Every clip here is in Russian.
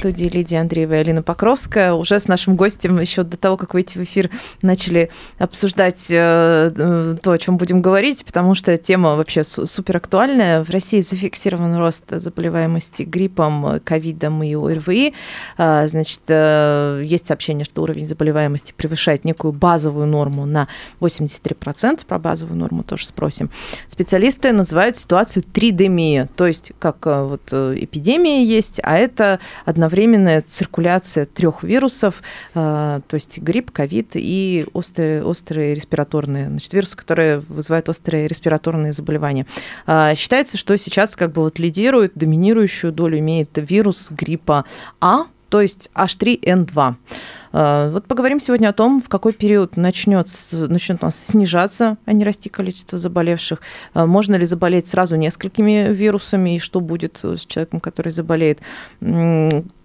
студии Лидия Андреева и Алина Покровская. Уже с нашим гостем еще до того, как выйти в эфир, начали обсуждать э, э, то, о чем будем говорить, потому что тема вообще су- супер актуальная. В России зафиксирован рост заболеваемости гриппом, ковидом и ОРВИ. А, Значит, э, есть сообщение, что уровень заболеваемости превышает некую базовую норму на 83%. Про базовую норму тоже спросим. Специалисты называют ситуацию тридемия, то есть как э, вот э, эпидемия есть, а это одновременная циркуляция трех вирусов, э, то есть грипп, ковид и острые, острые респираторные, значит, вирусы, которые вызывают острые респираторные заболевания. А, Считается, что сейчас как бы вот лидирует, доминирующую долю имеет вирус гриппа А, то есть H3N2. Э, Вот поговорим сегодня о том, в какой период начнет, начнет у нас снижаться, а не расти количество заболевших. Э, Можно ли заболеть сразу несколькими вирусами, и что будет с человеком, который заболеет.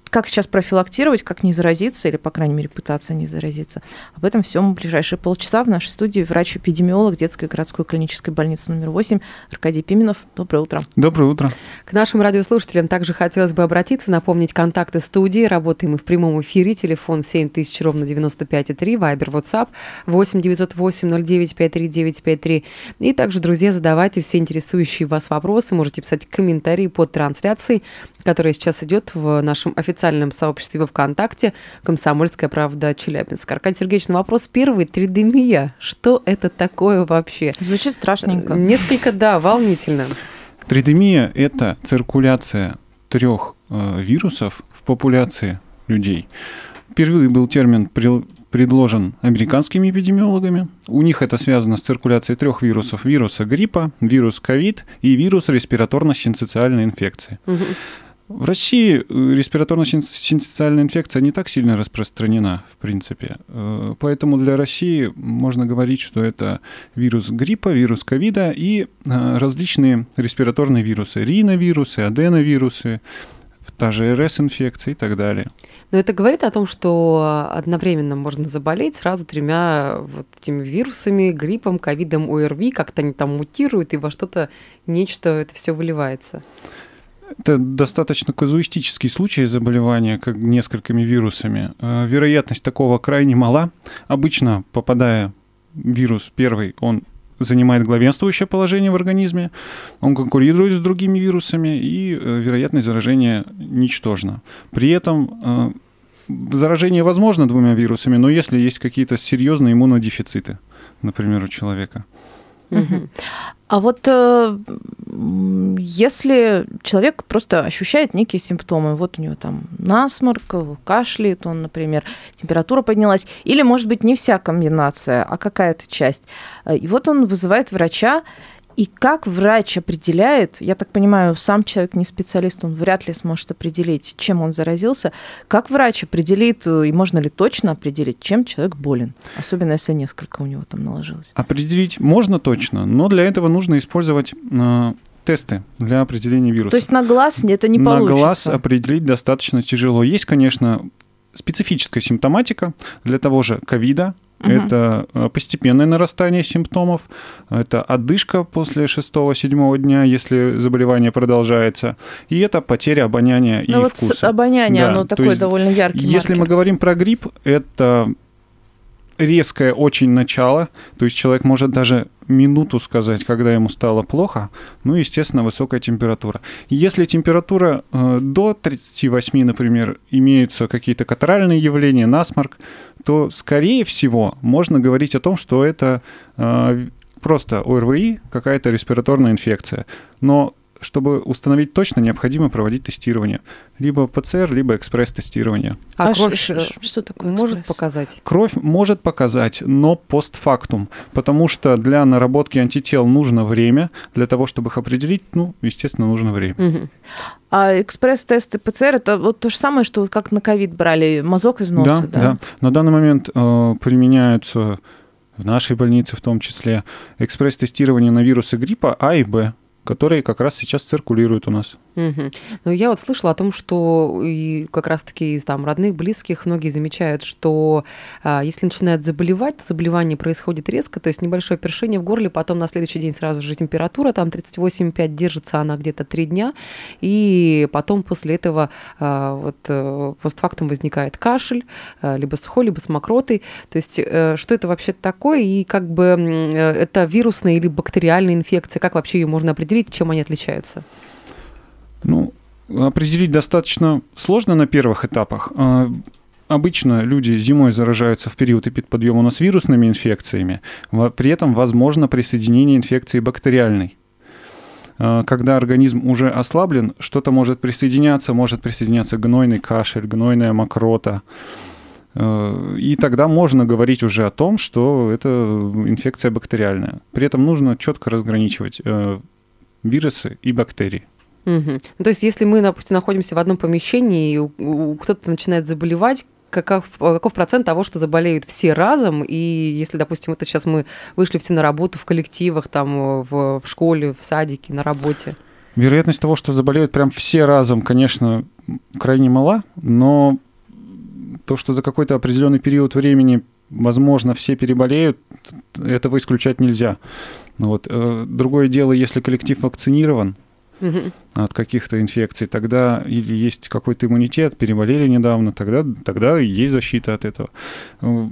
Как сейчас профилактировать, как не заразиться, или, по крайней мере, пытаться не заразиться. Об этом всем в ближайшие полчаса в нашей студии врач-эпидемиолог детской городской клинической больницы номер 8 Аркадий Пименов. Доброе утро. Доброе утро. К нашим радиослушателям также хотелось бы обратиться, напомнить контакты студии. Работаем мы в прямом эфире. Телефон 7000, ровно 95,3. Вайбер, WhatsApp 8 908 09 53 953. И также, друзья, задавайте все интересующие вас вопросы. Можете писать комментарии под трансляцией, которая сейчас идет в нашем официальном сообществе во ВКонтакте «Комсомольская правда Челябинск». Аркадий Сергеевич, ну вопрос первый. Тридемия. Что это такое вообще? Звучит страшненько. Несколько, да, волнительно. Тридемия – это циркуляция трех э, вирусов в популяции людей. Впервые был термин при- предложен американскими эпидемиологами. У них это связано с циркуляцией трех вирусов. Вируса гриппа, вирус ковид и вирус респираторно-синцитиальной инфекции. Мгм. В России э, респираторно-синцитиальная инфекция не так сильно распространена, в принципе. Э, Поэтому для России можно говорить, что это вирус гриппа, вирус ковида и э, различные респираторные вирусы. Риновирусы, аденовирусы, та же РС-инфекция и так далее. Но это говорит о том, что одновременно можно заболеть сразу тремя вот этими вирусами, гриппом, ковидом, ОРВИ, как-то они там мутируют, и во что-то нечто это все выливается. Это достаточно казуистический случай заболевания как несколькими вирусами. Э, Вероятность такого крайне мала. Обычно, попадая вирус первый, он занимает главенствующее положение в организме, он конкурирует с другими вирусами, и э, вероятность заражения ничтожна. При этом э, заражение возможно двумя вирусами, но если есть какие-то серьезные иммунодефициты, например, у человека. Мгм. А вот э, если человек просто ощущает некие симптомы, вот у него там насморк, кашляет он, например, температура поднялась, или, может быть, не вся комбинация, а какая-то часть, э, и вот он вызывает врача, и как врач определяет, я так понимаю, сам человек не специалист, он вряд ли сможет определить, чем он заразился, как врач определит, э, и можно ли точно определить, чем человек болен, особенно если несколько у него там наложилось. Определить можно точно, но для этого нужно использовать э, тесты для определения вируса. То есть на глаз это не на получится. глаз определить достаточно тяжело. Есть, конечно, специфическая симптоматика для того же ковида. Мгм. Это э, постепенное нарастание симптомов, это отдышка после 6-7 дня, если заболевание продолжается, и это потеря обоняния и Ну вот с- вкуса. обоняние, Да, оно то такое есть довольно яркий Если мы маркер. говорим про грипп, это резкое очень начало, то есть человек может даже минуту сказать, когда ему стало плохо, ну, естественно, высокая температура. Если температура э, до 38, например, имеются какие-то катаральные явления, насморк, то, скорее всего, можно говорить о том, что это э, просто ОРВИ, какая-то респираторная инфекция. Но чтобы установить точно, необходимо проводить тестирование. Либо ПЦР, либо экспресс-тестирование. А, ш- кровь ш- э, ш- что такое может экспресс? показать? Кровь может показать, но постфактум, потому что для наработки антител нужно время, для того, чтобы их определить, ну, естественно, нужно время. Мгм. А экспресс-тесты ПЦР это вот то же самое, что вот как на ковид брали мазок из носа, да? да. На данный момент э, применяются в нашей больнице в том числе экспресс-тестирование на вирусы гриппа А и Б. которые как раз сейчас циркулируют у нас. Мгм. Ну, я вот слышала о том, что и как раз-таки из там родных, близких многие замечают, что а, если начинает заболевать, то заболевание происходит резко, то есть небольшое першение в горле, потом на следующий день сразу же температура, там 38,5 держится она где-то 3 дня, и потом после этого а, вот э, постфактум возникает кашель, а, либо сухой, либо с мокротой. То есть э, что это вообще такое, и как бы э, это вирусная или бактериальная инфекция, как вообще ее можно определить, чем они отличаются? Ну, определить достаточно сложно на первых этапах. А, Обычно люди зимой заражаются в период эпидподъема у нас вирусными инфекциями, при этом возможно присоединение инфекции бактериальной. А, Когда организм уже ослаблен, что-то может присоединяться, может присоединяться гнойный кашель, гнойная мокрота. Э, И тогда можно говорить уже о том, что это инфекция бактериальная. При этом нужно четко разграничивать э, вирусы и бактерии. Ну, то есть, если мы, допустим, находимся в одном помещении, и у- у- кто-то начинает заболевать, каков, каков процент того, что заболеют все разом? И если, допустим, это сейчас мы вышли все на работу в коллективах, там, в, в школе, в садике, на работе. Вероятность того, что заболеют прям все разом, конечно, крайне мала, но то, что за какой-то определенный период времени, возможно, все переболеют, этого исключать нельзя. Вот. Э, Другое дело, если коллектив вакцинирован Мгм. от каких-то инфекций, тогда или есть какой-то иммунитет, переболели недавно, тогда, тогда есть защита от этого. Э,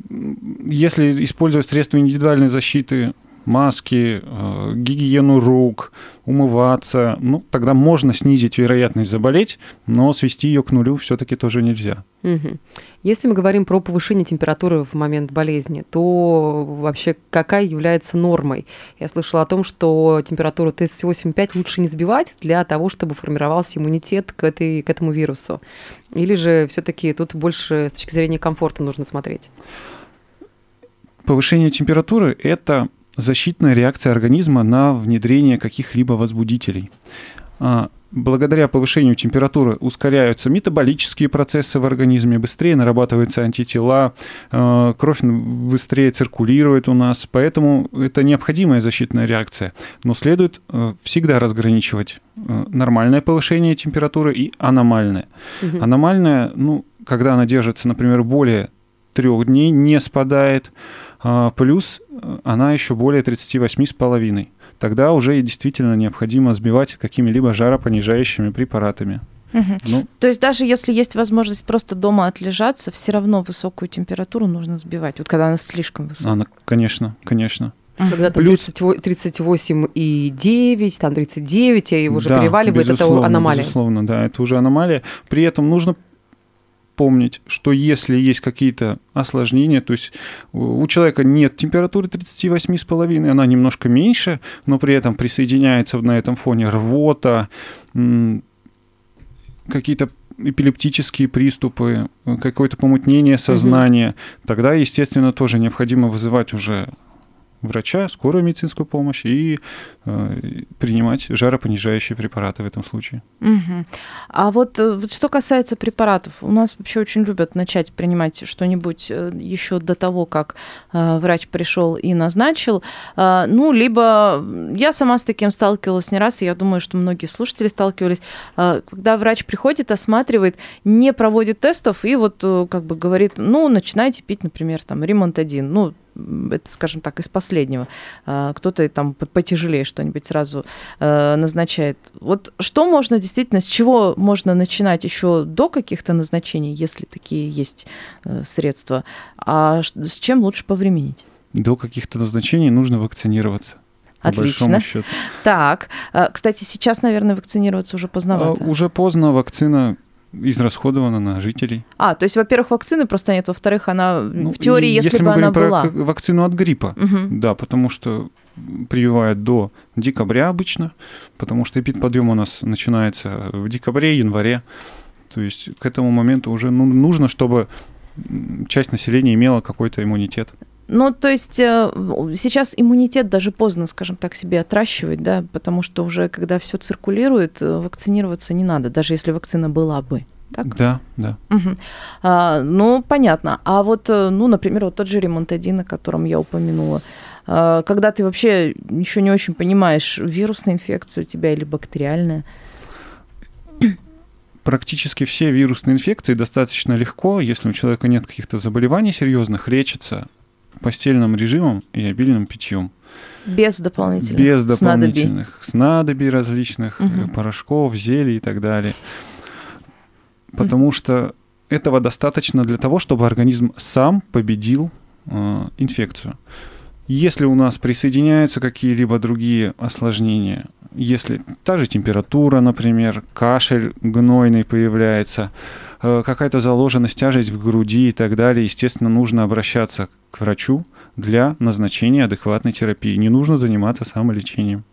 Если использовать средства индивидуальной защиты, маски, э, гигиену рук, умываться, ну, тогда можно снизить вероятность заболеть, но свести ее к нулю все-таки тоже нельзя. Мгм. Если мы говорим про повышение температуры в момент болезни, то вообще какая является нормой? Я слышала о том, что температуру 38,5 лучше не сбивать для того, чтобы формировался иммунитет к, этой, к этому вирусу. Или же все-таки тут больше с точки зрения комфорта нужно смотреть? Повышение температуры – это защитная реакция организма на внедрение каких-либо возбудителей. А, Благодаря повышению температуры ускоряются метаболические процессы в организме, быстрее нарабатываются антитела, э, кровь быстрее циркулирует у нас, поэтому это необходимая защитная реакция. Но следует э, всегда разграничивать э, нормальное повышение температуры и аномальное. Мгм. Аномальная, ну, когда она держится, например, более трех дней, не спадает, а, плюс э, она еще более 38,5. Тогда уже действительно необходимо сбивать какими-либо жаропонижающими препаратами. Мгм. Ну, То есть даже если есть возможность просто дома отлежаться, все равно высокую температуру нужно сбивать, вот когда она слишком высокая. она, конечно, конечно. Когда там Плюс- 38 38,9, там 39, и уже Да, переваливает, это аномалия. Безусловно, да, это уже аномалия. При этом нужно помнить, что если есть какие-то осложнения, то есть у у человека нет температуры 38,5, она немножко меньше, но при этом присоединяется на этом фоне рвота, какие-то эпилептические приступы, э, какое-то помутнение сознания, тогда, естественно, тоже необходимо вызывать уже врача, скорую медицинскую помощь и э, принимать жаропонижающие препараты в этом случае. Мгм. А вот, э, вот что касается препаратов, у нас вообще очень любят начать принимать что-нибудь еще до того, как э, врач пришел и назначил. Э, ну, либо я сама с таким сталкивалась не раз, и я думаю, что многие слушатели сталкивались, э, когда врач приходит, осматривает, не проводит тестов и вот э, как бы говорит, ну, начинайте пить, например, там, ремонт один, ну, это, скажем так, из последнего. А, Кто-то там по- потяжелее что-нибудь сразу э, назначает. Вот что можно действительно, с чего можно начинать еще до каких-то назначений, если такие есть э, средства, а с чем лучше повременить? До каких-то назначений нужно вакцинироваться. Отлично. Так, э, кстати, сейчас, наверное, вакцинироваться уже А, поздновато. уже поздно, вакцина израсходована на жителей. А, то есть, во-первых, вакцины просто нет, во-вторых, она Ну, в теории, если, мы бы она говорим была. про вакцину от гриппа, Мгм. да, потому что прививают до декабря обычно, потому что эпидподъем у нас начинается в декабре, январе. То есть к этому моменту уже ну, нужно, чтобы часть населения имела какой-то иммунитет. Ну, то есть э, сейчас иммунитет даже поздно, скажем так, себе отращивать, да, потому что уже когда все циркулирует, э, вакцинироваться не надо, даже если вакцина была бы. Так? Да, да. Мгм. А, ну, понятно. А вот, э, ну, например, вот тот же ремонт один, о котором я упомянула, э, когда ты вообще еще не очень понимаешь, вирусная инфекция у тебя или бактериальная. Практически все вирусные инфекции достаточно легко, если у человека нет каких-то заболеваний серьезных, лечатся постельным режимом и обильным питьем. Без дополнительных Без дополнительных снадобий различных, Мгм. порошков, зелий и так далее. Потому что этого достаточно для того, чтобы организм сам победил э, инфекцию. Если у нас присоединяются какие-либо другие осложнения, если та же температура, например, кашель гнойный появляется, э, какая-то заложенность, тяжесть в груди и так далее, естественно, нужно обращаться к врачу для назначения адекватной терапии. Не нужно заниматься самолечением.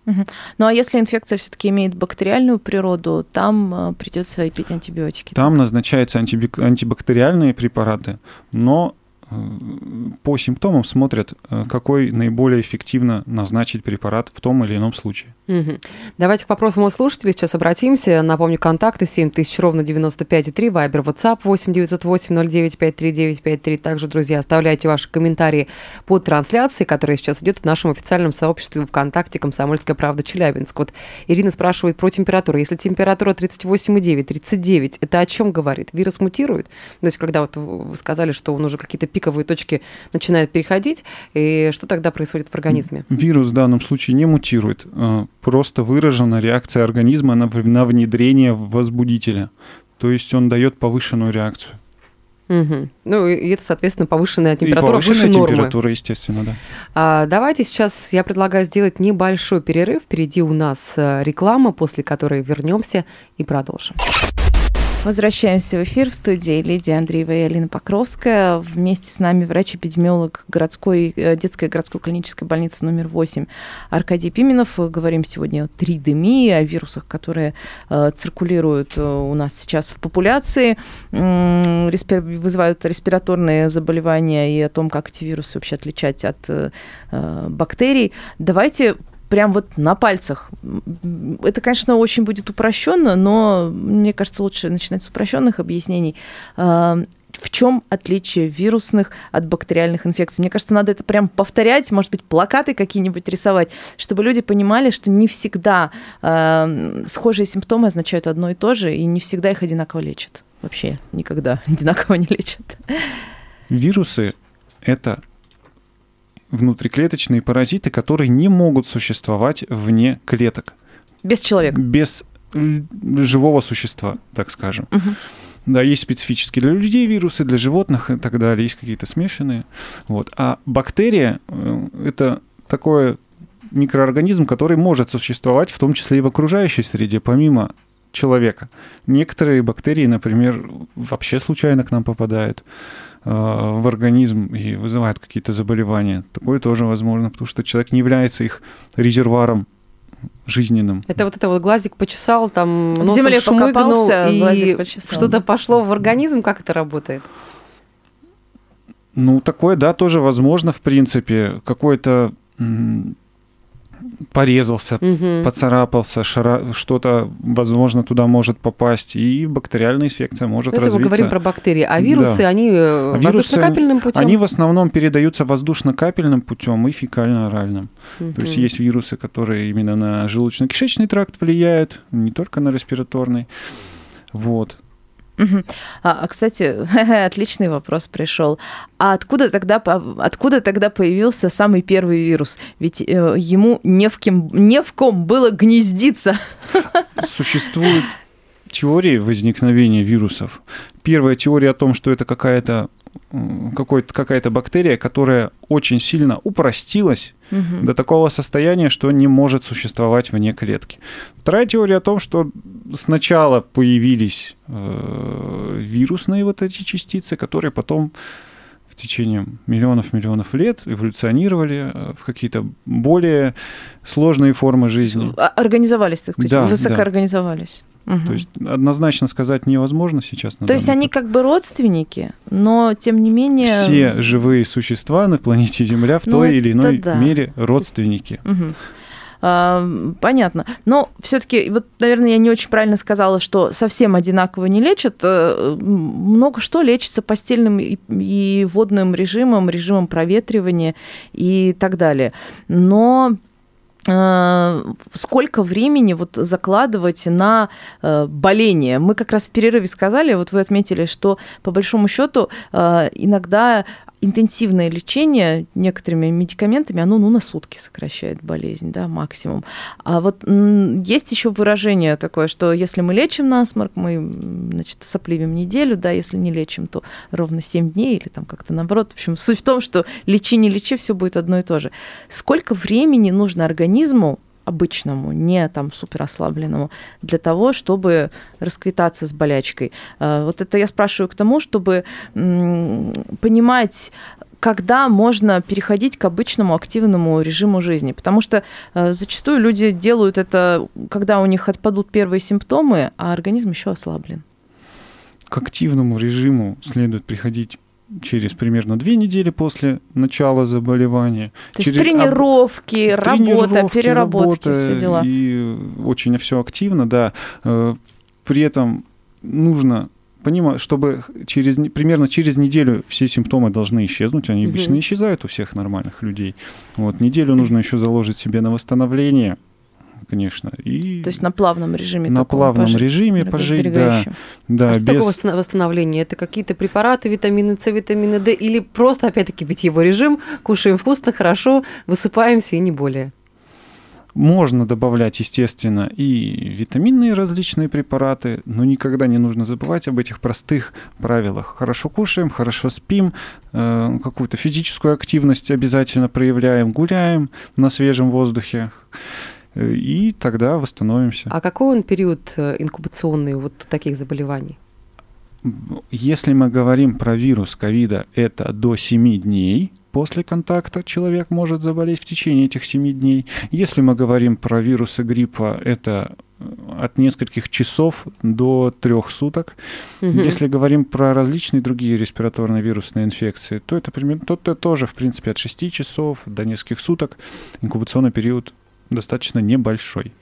Ну а если инфекция все-таки имеет бактериальную природу, там э, придется пить антибиотики. Там назначаются антибик- антибактериальные препараты, но э, по симптомам смотрят, какой наиболее эффективно назначить препарат в том или ином случае. Мгм. Давайте к вопросам от слушателей сейчас обратимся. Напомню, контакты 7000 ровно 95,3, Вайбер, WhatsApp 8 908 09 53 953. Также, друзья, оставляйте ваши комментарии под трансляцией, которая сейчас идет в нашем официальном сообществе ВКонтакте «Комсомольская правда Челябинск». Вот Ирина спрашивает про температуру. Если температура 38,9, 39, это о чем говорит? Вирус мутирует? То есть, когда вот вы сказали, что он уже какие-то пиковые точки начинает переходить, и что тогда происходит в организме? Вирус в данном случае не мутирует, э, просто выражена реакция организма на, на внедрение возбудителя. То есть он дает повышенную реакцию. Мгм. Ну, и это, соответственно, повышенная И температура повышенная выше нормы. температура, естественно, да. А, давайте сейчас я предлагаю сделать небольшой перерыв. Впереди у нас э, реклама, после которой вернемся и продолжим. Возвращаемся в эфир в студии Лидия Андреева и Алина Покровская. Вместе с нами врач-эпидемиолог городской, э, детской городской клинической больницы номер 8 Аркадий Пименов. Говорим сегодня о тридемии, о вирусах, которые э, циркулируют э, у нас сейчас в популяции, вызывают респираторные заболевания и о том, как эти вирусы вообще отличать от бактерий. Давайте прям вот на пальцах. Это, конечно, очень будет упрощенно, но мне кажется, лучше начинать с упрощенных объяснений. А, В чем отличие вирусных от бактериальных инфекций? Мне кажется, надо это прям повторять, может быть, плакаты какие-нибудь рисовать, чтобы люди понимали, что не всегда а, схожие симптомы означают одно и то же, и не всегда их одинаково лечат. Вообще никогда одинаково не лечат. Вирусы — это внутриклеточные паразиты, которые не могут существовать вне клеток, Без человека. без м, живого существа, так скажем. Мгм. Да, есть специфические для людей вирусы, для животных и так далее, есть какие-то смешанные. Вот. А бактерия э, — это такой микроорганизм, который может существовать в том числе и в окружающей среде, помимо человека. Некоторые бактерии, например, вообще случайно к нам попадают э, в организм и вызывают какие-то заболевания. Такое тоже возможно, потому что человек не является их резервуаром жизненным. Это вот это вот глазик почесал, там В носом земле шмыгнул, покопался, и что-то пошло в организм. Как это работает? Ну, такое, да, тоже возможно, в принципе. Какой-то м, порезался, Мгм. поцарапался, шара- что-то, возможно, туда может попасть, и бактериальная инфекция может Это мы развиться. говорим про бактерии. А вирусы, Да. они э, А воздушно-капельным путем? Они в основном передаются воздушно-капельным путем и фекально-оральным. То есть есть вирусы, которые именно на желудочно-кишечный тракт влияют, не только на респираторный. Вот. А, а, кстати, отличный вопрос пришел. А откуда тогда, откуда тогда появился самый первый вирус? Ведь э, ему не в, кем, не в ком было гнездиться. Существуют теории возникновения вирусов. Первая теория о том, что это какая-то какая-то бактерия, которая очень сильно упростилась Мгм. до такого состояния, что не может существовать вне клетки. Вторая теория о том, что сначала появились э, вирусные вот эти частицы, которые потом в течение миллионов-миллионов лет эволюционировали э, в какие-то более сложные формы жизни. А- Организовались, так сказать, Да, высокоорганизовались. Мгм. То есть однозначно сказать невозможно сейчас. То есть они как бы родственники, но тем не менее... все живые существа на планете Земля в Ну, той или иной да. мере родственники. А, понятно. Но все-таки, вот, наверное, я не очень правильно сказала, что совсем одинаково не лечат. Э, много что лечится постельным и, водным режимом, режимом проветривания и так далее. Но сколько времени вот закладывать на э, боление. Мы как раз в перерыве сказали, вот вы отметили, что по большому счету э, иногда интенсивное лечение некоторыми медикаментами, оно ну, на сутки сокращает болезнь, да, максимум. А вот есть еще выражение такое, что если мы лечим насморк, мы, значит, сопливим неделю, да, если не лечим, то ровно 7 дней или там как-то наоборот. В общем, суть в том, что лечи, не лечи, все будет одно и то же. Сколько времени нужно организму обычному, не там супер ослабленному, для того, чтобы расквитаться с болячкой. А, вот это я спрашиваю к тому, чтобы понимать, когда можно переходить к обычному активному режиму жизни. Потому что э, зачастую люди делают это, когда у них отпадут первые симптомы, а организм еще ослаблен. К активному режиму следует приходить через примерно две недели после начала заболевания. То через есть тренировки, об... работа, тренировки, переработки, работа, все дела. И очень все активно, да. Э, при этом нужно понимать, чтобы через, примерно через неделю все симптомы должны исчезнуть, они обычно угу. исчезают у всех нормальных людей. Вот, неделю нужно еще заложить себе на восстановление, конечно. И То есть на плавном режиме. На плавном пожить, режиме пожить, да. да а без... что такое восстановление? Это какие-то препараты, витамины С, витамины D, или просто, опять-таки, питьевой режим, кушаем вкусно, хорошо, высыпаемся и не более? Можно добавлять, естественно, и витаминные различные препараты, но никогда не нужно забывать об этих простых правилах. Хорошо кушаем, хорошо спим, э, какую-то физическую активность обязательно проявляем, гуляем на свежем воздухе и тогда восстановимся. А какой он период э, инкубационный вот таких заболеваний? Если мы говорим про вирус ковида, это до 7 дней после контакта человек может заболеть в течение этих 7 дней. Если мы говорим про вирусы гриппа, это э, от нескольких часов до трех суток. Угу. Если говорим про различные другие респираторные вирусные инфекции, то это примерно то, то тоже, в принципе, от 6 часов до нескольких суток инкубационный период достаточно небольшой.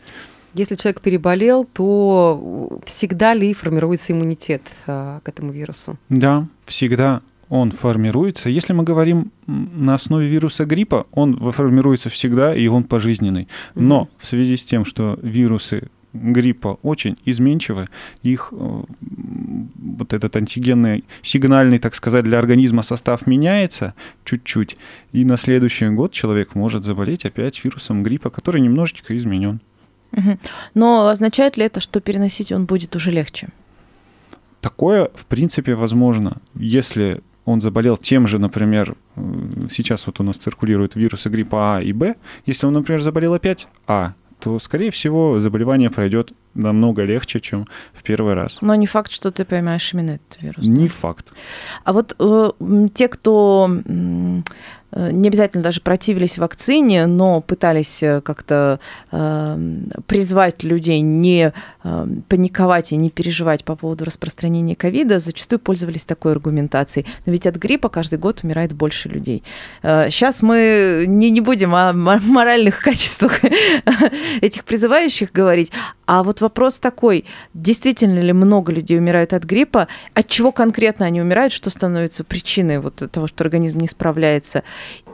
Если человек переболел, то всегда ли формируется иммунитет а, к этому вирусу? Да, всегда он формируется. Если мы говорим на основе вируса гриппа, он формируется всегда, и он пожизненный. Но в связи с тем, что вирусы гриппа очень изменчивы, их э, вот этот антигенный, сигнальный, так сказать, для организма состав меняется чуть-чуть, и на следующий год человек может заболеть опять вирусом гриппа, который немножечко изменен. Но означает ли это, что переносить он будет уже легче? Такое, в принципе, возможно, если он заболел тем же, например, э, сейчас вот у нас циркулируют вирусы гриппа А и Б, если он, например, заболел опять А, то, скорее всего, заболевание пройдет намного легче, чем в первый раз. Но не факт, что ты поймаешь именно этот вирус. Не да? факт. А вот э, те, кто не обязательно даже противились вакцине, но пытались э, как-то э, призвать людей не э, паниковать и не переживать по поводу распространения ковида, зачастую пользовались такой аргументацией. Но ведь от гриппа каждый год умирает больше людей. Э, сейчас мы не, не будем о моральных качествах этих призывающих говорить, а вот вопрос такой, действительно ли много людей умирают от гриппа, от чего конкретно они умирают, что становится причиной вот того, что организм не справляется,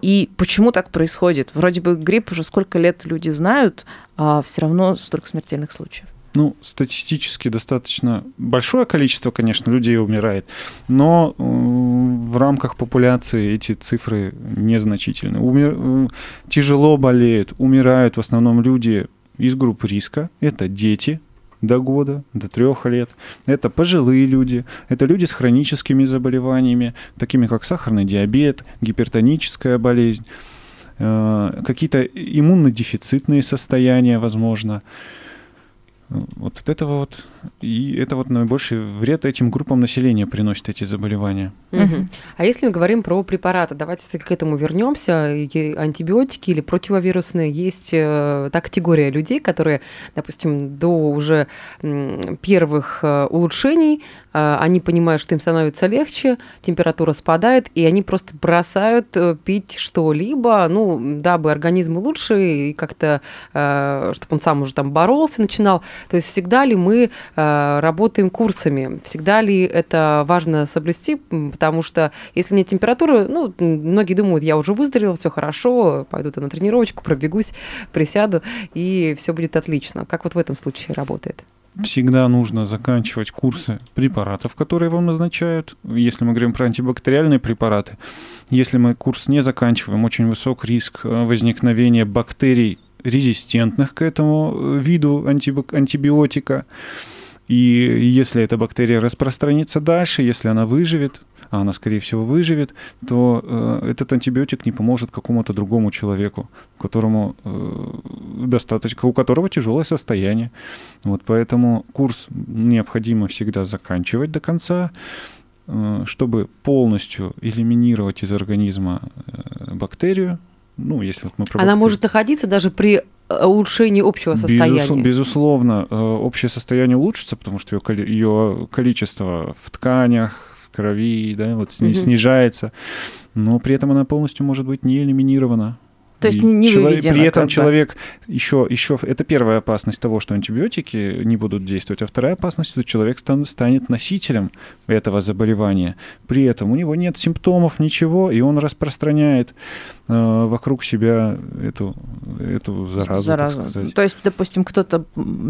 и почему так происходит? Вроде бы грипп уже сколько лет люди знают, а все равно столько смертельных случаев. Ну, статистически достаточно большое количество, конечно, людей умирает, но э, в рамках популяции эти цифры незначительны. Умер... Э, тяжело болеют, умирают в основном люди из групп риска. Это дети до года, до трех лет. Это пожилые люди, это люди с хроническими заболеваниями, такими как сахарный диабет, гипертоническая болезнь, э, какие-то иммунодефицитные состояния, возможно. Вот от этого вот, и это вот наибольший вред этим группам населения приносит эти заболевания. Мгм. А если мы говорим про препараты, давайте к этому вернемся. Антибиотики или противовирусные, есть э, та категория людей, которые, допустим, до уже первых э, улучшений, э, они понимают, что им становится легче, температура спадает, и они просто бросают пить что-либо, ну, дабы организму лучше, и как-то, чтобы он сам уже там боролся, начинал. То есть всегда ли мы э, работаем курсами? Всегда ли это важно соблюсти? Потому что если нет температуры, ну, многие думают, я уже выздоровел, все хорошо, пойду на тренировочку, пробегусь, присяду, и все будет отлично. Как вот в этом случае работает? Всегда нужно заканчивать курсы препаратов, которые вам назначают. Если мы говорим про антибактериальные препараты, если мы курс не заканчиваем, очень высок риск э, возникновения бактерий, резистентных к этому э, виду антибиотика. И если эта бактерия распространится дальше, если она выживет, а она, скорее всего, выживет, то э, этот антибиотик не поможет какому-то другому человеку, которому э, достаточно, у которого тяжелое состояние. Вот поэтому курс необходимо всегда заканчивать до конца, э, чтобы полностью элиминировать из организма э, бактерию. Ну, если вот мы Она может находиться даже при э, улучшении общего состояния. Безус- безусловно, э, общее состояние улучшится, потому что ее, коли- ее количество в тканях, в крови, да, вот сни- Мгм. снижается, но при этом она полностью может быть не элиминирована. То есть не- не чело- выведена При этом человек еще, еще, это первая опасность того, что антибиотики не будут действовать, а вторая опасность, что человек стан- станет носителем этого заболевания. При этом у него нет симптомов, ничего, и он распространяет э, вокруг себя эту, эту заразу, сказать. То есть, допустим, кто-то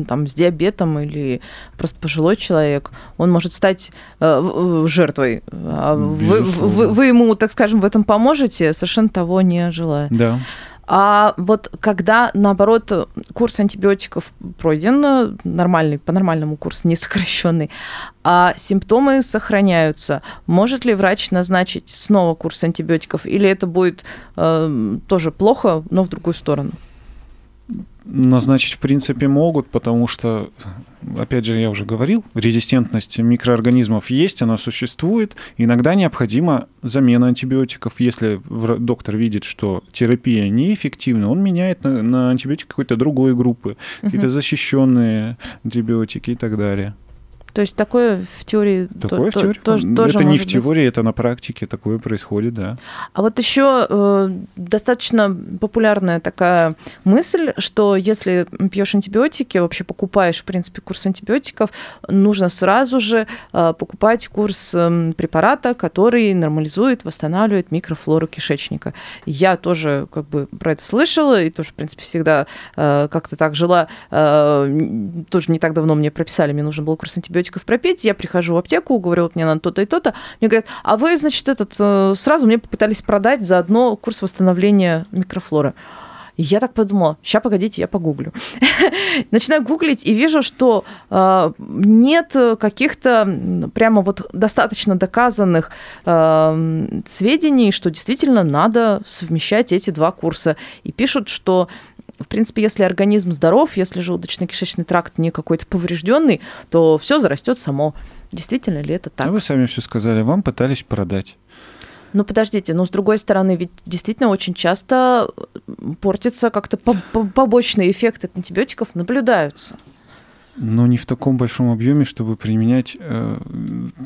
там с диабетом или просто пожилой человек, он может стать э, жертвой. А вы, Безусловно. вы- вы ему, так скажем, в этом поможете, совершенно того не желая. Да. А вот когда, наоборот, курс антибиотиков пройден, э, нормальный, по нормальному курсу, не сокращенный, а симптомы сохраняются, может ли врач назначить снова курс антибиотиков, или это будет э, тоже плохо, но в другую сторону? Назначить, в принципе, могут, потому что, опять же, я уже говорил, резистентность микроорганизмов есть, она существует. Иногда необходима замена антибиотиков. Если доктор видит, что терапия неэффективна, он меняет на, на антибиотик какой-то другой группы, какие-то защищенные антибиотики и так далее. То есть такое в теории то- Такое в то- теории. тоже, это не в быть. теории, это на практике такое происходит, да. А вот еще э, достаточно популярная такая мысль, что если пьешь антибиотики, вообще покупаешь, в принципе, курс антибиотиков, нужно сразу же э, покупать курс эм, препарата, который нормализует, восстанавливает микрофлору кишечника. Я тоже как бы про это слышала и тоже, в принципе, всегда э, как-то так жила. Э, тоже не так давно мне прописали, мне нужен был курс антибиотиков пропить. Я прихожу в аптеку, говорю, вот мне надо то-то и то-то. Мне говорят, а вы, значит, этот э, сразу мне попытались продать заодно курс восстановления микрофлоры. И я так подумала, сейчас погодите, я погуглю. Начинаю гуглить и вижу, что э, нет каких-то прямо вот достаточно доказанных э, сведений, что действительно надо совмещать эти два курса. И пишут, что в принципе, если организм здоров, если желудочно-кишечный тракт не какой-то поврежденный, то все зарастет само. Действительно ли это так? А вы сами все сказали, вам пытались продать. Ну, подождите, но с другой стороны, ведь действительно очень часто портится как-то по- по- побочные эффекты от антибиотиков наблюдаются. Но не в таком большом объеме, чтобы применять.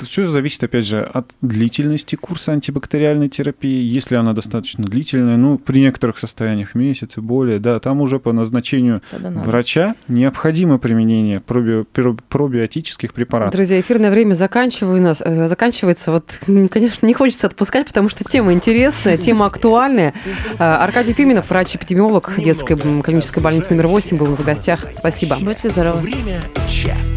Все зависит, опять же, от длительности курса антибактериальной терапии. Если она достаточно длительная, ну, при некоторых состояниях месяц и более, да, там уже по назначению Тогда надо. врача необходимо применение проби- про- пробиотических препаратов. Друзья, эфирное время заканчиваю нас, э, заканчивается. Вот, конечно, не хочется отпускать, потому что тема интересная, тема актуальная. Э, Аркадий Фиминов, врач-эпидемиолог детской клинической больницы номер 8, был в гостях. Спасибо. Будьте здоровы. Время check.